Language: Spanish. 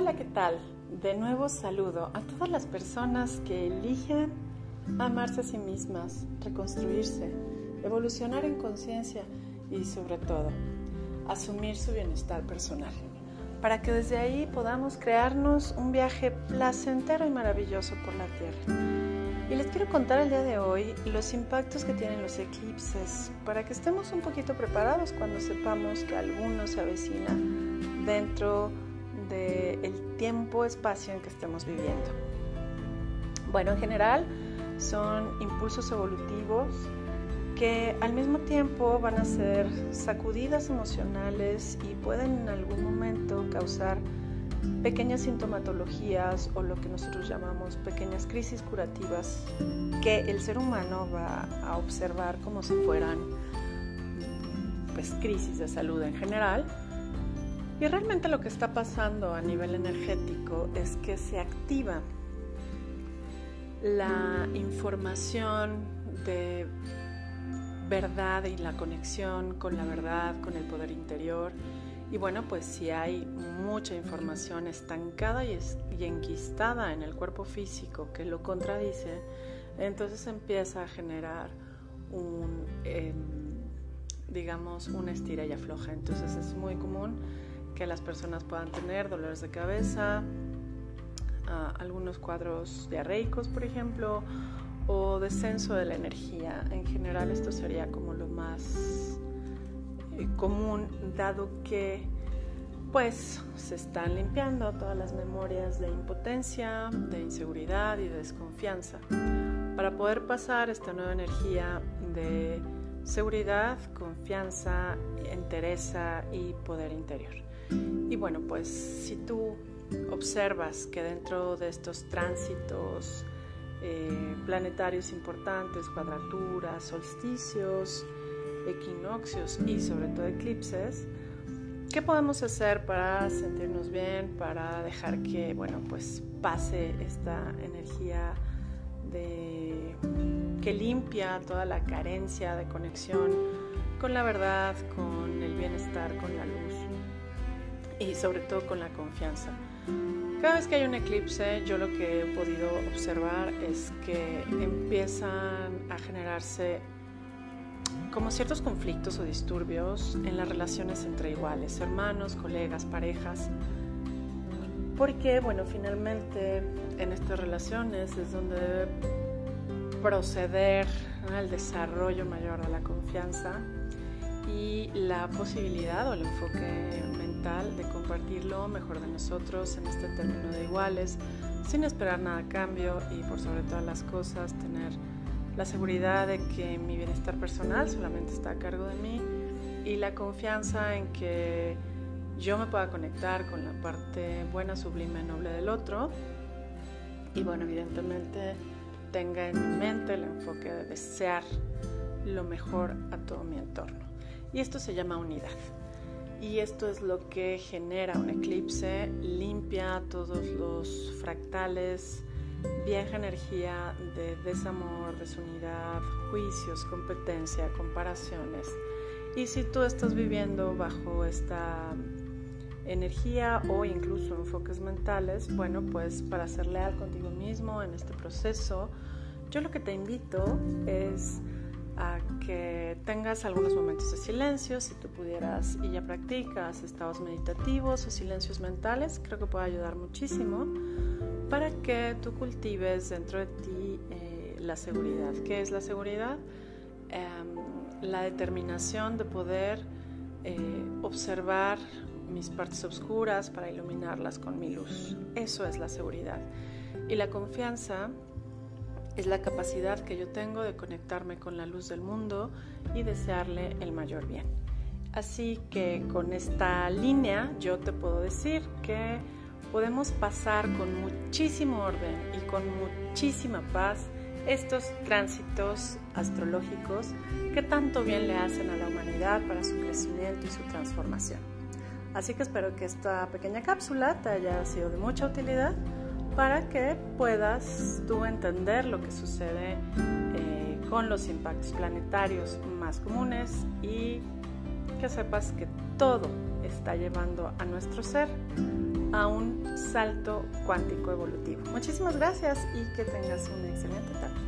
Hola, ¿qué tal? De nuevo saludo a todas las personas que eligen amarse a sí mismas, reconstruirse, evolucionar en conciencia y sobre todo asumir su bienestar personal, para que desde ahí podamos crearnos un viaje placentero y maravilloso por la Tierra. Y les quiero contar el día de hoy los impactos que tienen los eclipses, para que estemos un poquito preparados cuando sepamos que alguno se avecina dentro del tiempo-espacio en que estemos viviendo. Bueno, en general son impulsos evolutivos que al mismo tiempo van a ser sacudidas emocionales y pueden en algún momento causar pequeñas sintomatologías o lo que nosotros llamamos pequeñas crisis curativas que el ser humano va a observar como si fueran pues crisis de salud en general. Y realmente lo que está pasando a nivel energético es que se activa la información de verdad y la conexión con la verdad, con el poder interior. Y bueno, pues si hay mucha información estancada y, enquistada en el cuerpo físico que lo contradice, entonces empieza a generar un, em, digamos, una estira y afloja. Entonces es muy común que las personas puedan tener dolores de cabeza, algunos cuadros diarreicos, por ejemplo, o descenso de la energía. En general esto sería como lo más eh, común, dado que pues se están limpiando todas las memorias de impotencia, de inseguridad y de desconfianza, para poder pasar esta nueva energía de seguridad, confianza, entereza y poder interior. Y bueno, pues si tú observas que dentro de estos tránsitos, eh, planetarios importantes, cuadraturas, solsticios, equinoccios y sobre todo eclipses. ¿Qué podemos hacer para sentirnos bien, para dejar que, bueno, pues pase esta energía de, que limpia toda la carencia de conexión con la verdad, con el bienestar, con la luz y sobre todo con la confianza? Cada vez que hay un eclipse, yo lo que he podido observar es que empiezan a generarse como ciertos conflictos o disturbios en las relaciones entre iguales, hermanos, colegas, parejas. Porque, bueno, finalmente en estas relaciones es donde debe proceder al desarrollo mayor de la confianza y la posibilidad o el enfoque mental de compartir lo mejor de nosotros en este término de iguales, sin esperar nada a cambio y por sobre todas las cosas tener la seguridad de que mi bienestar personal solamente está a cargo de mí y la confianza en que yo me pueda conectar con la parte buena, sublime, noble del otro y bueno, evidentemente tenga en mi mente el enfoque de desear lo mejor a todo mi entorno y esto se llama unidad. Y esto es lo que genera un eclipse, limpia todos los fractales, vieja energía de desamor, desunidad, juicios, competencia, comparaciones. Y si tú estás viviendo bajo esta energía o incluso enfoques mentales, bueno, pues para ser leal contigo mismo en este proceso, yo lo que te invito es a que tengas algunos momentos de silencio, si tú pudieras y ya practicas estados meditativos o silencios mentales, creo que puede ayudar muchísimo para que tú cultives dentro de ti eh, la seguridad. ¿Qué es la seguridad? Em, la determinación de poder eh, observar mis partes oscuras para iluminarlas con mi luz. Eso es la seguridad. Y la confianza es la capacidad que yo tengo de conectarme con la luz del mundo y desearle el mayor bien. Así que con esta línea yo te puedo decir que podemos pasar con muchísimo orden y con muchísima paz estos tránsitos astrológicos que tanto bien le hacen a la humanidad para su crecimiento y su transformación. Así que espero que esta pequeña cápsula te haya sido de mucha utilidad para que puedas tú entender lo que sucede eh, con los impactos planetarios más comunes y que sepas que todo está llevando a nuestro ser a un salto cuántico evolutivo. Muchísimas gracias y que tengas una excelente tarde.